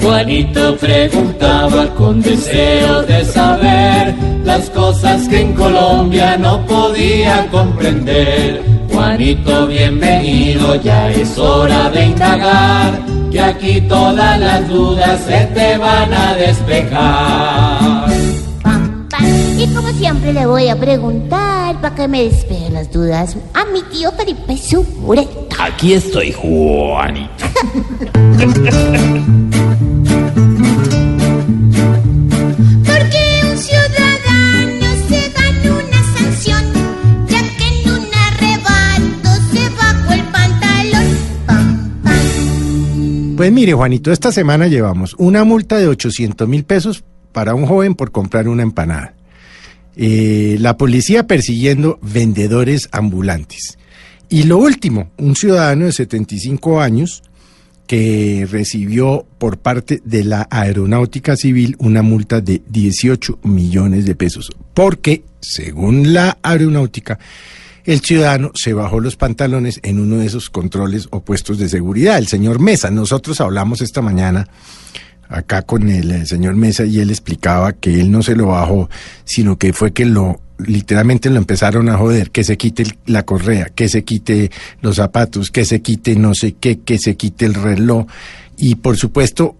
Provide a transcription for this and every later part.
Juanito preguntaba con deseo de saber las cosas que en Colombia no podía comprender. Juanito, bienvenido, ya es hora de indagar, que aquí todas las dudas se te van a despejar. Y como siempre le voy a preguntar para que me despeje las dudas a mi tío Felipe Sureta. Aquí estoy, Juanito. ¿Por qué un ciudadano se gana una sanción? Ya que en un arrebato se bajó el pantalón. Pam, pam. Pues mire, Juanito, esta semana llevamos una multa de 800 mil pesos para un joven por comprar una empanada. Eh, la policía persiguiendo vendedores ambulantes. Y lo último, un ciudadano de 75 años que recibió por parte de la Aeronáutica Civil una multa de 18 millones de pesos, porque, según la Aeronáutica, el ciudadano se bajó los pantalones en uno de esos controles o puestos de seguridad. El señor Mesa, nosotros hablamos esta mañana acá con el, señor Mesa y él explicaba que él no se lo bajó, sino que fue que lo literalmente lo empezaron a joder, que se quite la correa, que se quite los zapatos, que se quite no sé qué, que se quite el reloj. Y por supuesto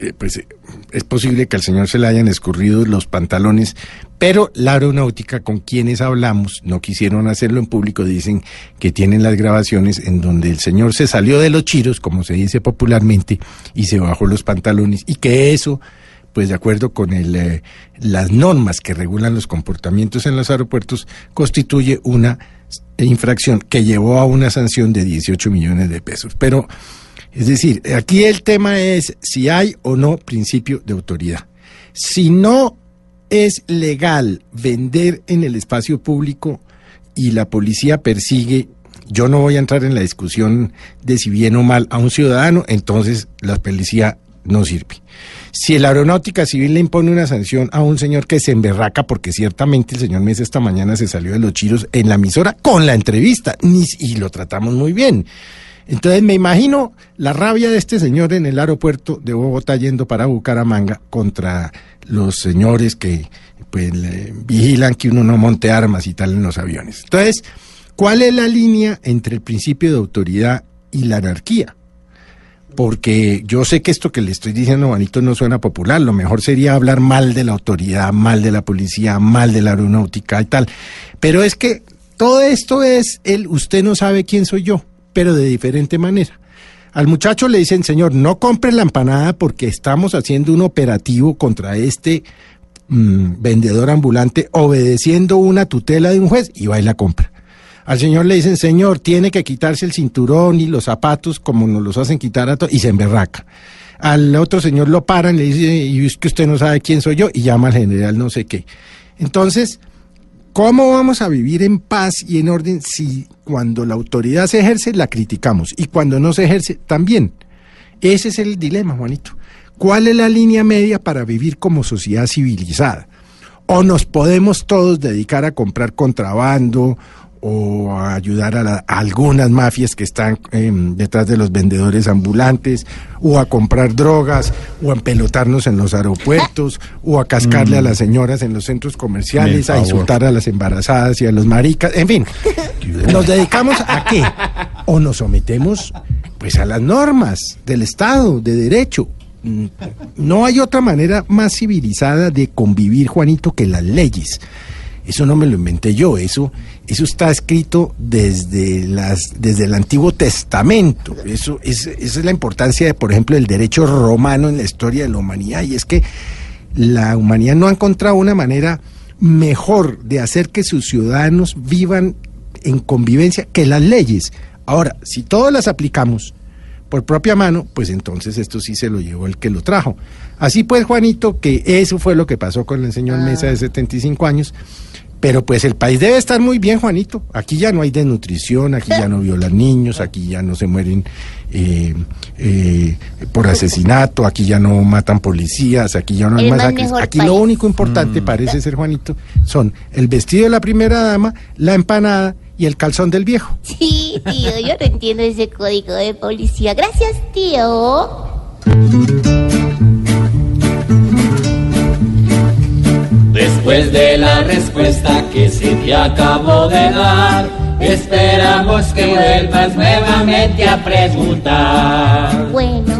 eh, pues eh, es posible que al señor se le hayan escurrido los pantalones, pero la aeronáutica con quienes hablamos no quisieron hacerlo en público, dicen que tienen las grabaciones en donde el señor se salió de los chiros, como se dice popularmente, y se bajó los pantalones, y que eso, pues de acuerdo con el, eh, las normas que regulan los comportamientos en los aeropuertos, constituye una infracción que llevó a una sanción de 18 millones de pesos. Pero es decir, aquí el tema es si hay o no principio de autoridad. Si no es legal vender en el espacio público y la policía persigue, yo no voy a entrar en la discusión de si bien o mal a un ciudadano, entonces la policía no sirve. Si la aeronáutica civil le impone una sanción a un señor que se emberraca, porque ciertamente el señor Mesa esta mañana se salió de los chiros en la emisora con la entrevista, y lo tratamos muy bien. Entonces me imagino la rabia de este señor en el aeropuerto de Bogotá yendo para Bucaramanga contra los señores que pues le vigilan que uno no monte armas y tal en los aviones. Entonces, ¿cuál es la línea entre el principio de autoridad y la anarquía? Porque yo sé que esto que le estoy diciendo, Juanito, no suena popular. Lo mejor sería hablar mal de la autoridad, mal de la policía, mal de la aeronáutica y tal. Pero es que todo esto es el usted no sabe quién soy yo, pero de diferente manera. Al muchacho le dicen, señor, no compre la empanada porque estamos haciendo un operativo contra este mm, vendedor ambulante obedeciendo una tutela de un juez y va y la compra. Al señor le dicen, señor, tiene que quitarse el cinturón y los zapatos como nos los hacen quitar a todos, y se emberraca. Al otro señor lo paran, le dice, y es que usted no sabe quién soy yo, y llama al general no sé qué. Entonces, ¿cómo vamos a vivir en paz y en orden si cuando la autoridad se ejerce la criticamos y cuando no se ejerce también? Ese es el dilema, Juanito. ¿Cuál es la línea media para vivir como sociedad civilizada? ¿O nos podemos todos dedicar a comprar contrabando o a ayudar a, la- a algunas mafias que están em, detrás de los vendedores ambulantes, o a comprar drogas, o a empelotarnos en los aeropuertos, o a cascarle a las señoras en los centros comerciales, Me a insultar a las embarazadas y a los maricas, en fin, ¿nos dedicamos a qué? ¿O nos sometemos pues a las normas del Estado, de derecho? Mm, No hay otra manera más civilizada de convivir, Juanito, que las leyes. Eso no me lo inventé yo, eso, eso está escrito desde, las, desde el Antiguo Testamento. Eso es, esa es la importancia, de, por ejemplo, del derecho romano en la historia de la humanidad. Y es que la humanidad no ha encontrado una manera mejor de hacer que sus ciudadanos vivan en convivencia que las leyes. Ahora, si todas las aplicamos por propia mano, pues entonces esto sí se lo llevó el que lo trajo. Así pues, Juanito, que eso fue lo que pasó con el señor Mesa de 75 años. Pero pues el país debe estar muy bien, Juanito. Aquí ya no hay desnutrición, aquí ya no violan niños, aquí ya no se mueren eh, eh, por asesinato, aquí ya no matan policías, aquí ya no hay El masacres. Aquí país. lo único importante parece ser, Juanito, son el vestido de la primera dama, la empanada y el calzón del viejo. Sí, tío, yo no entiendo ese código de policía. Gracias, tío. Después de la respuesta que se te acabó de dar, esperamos que vuelvas nuevamente a preguntar. Bueno,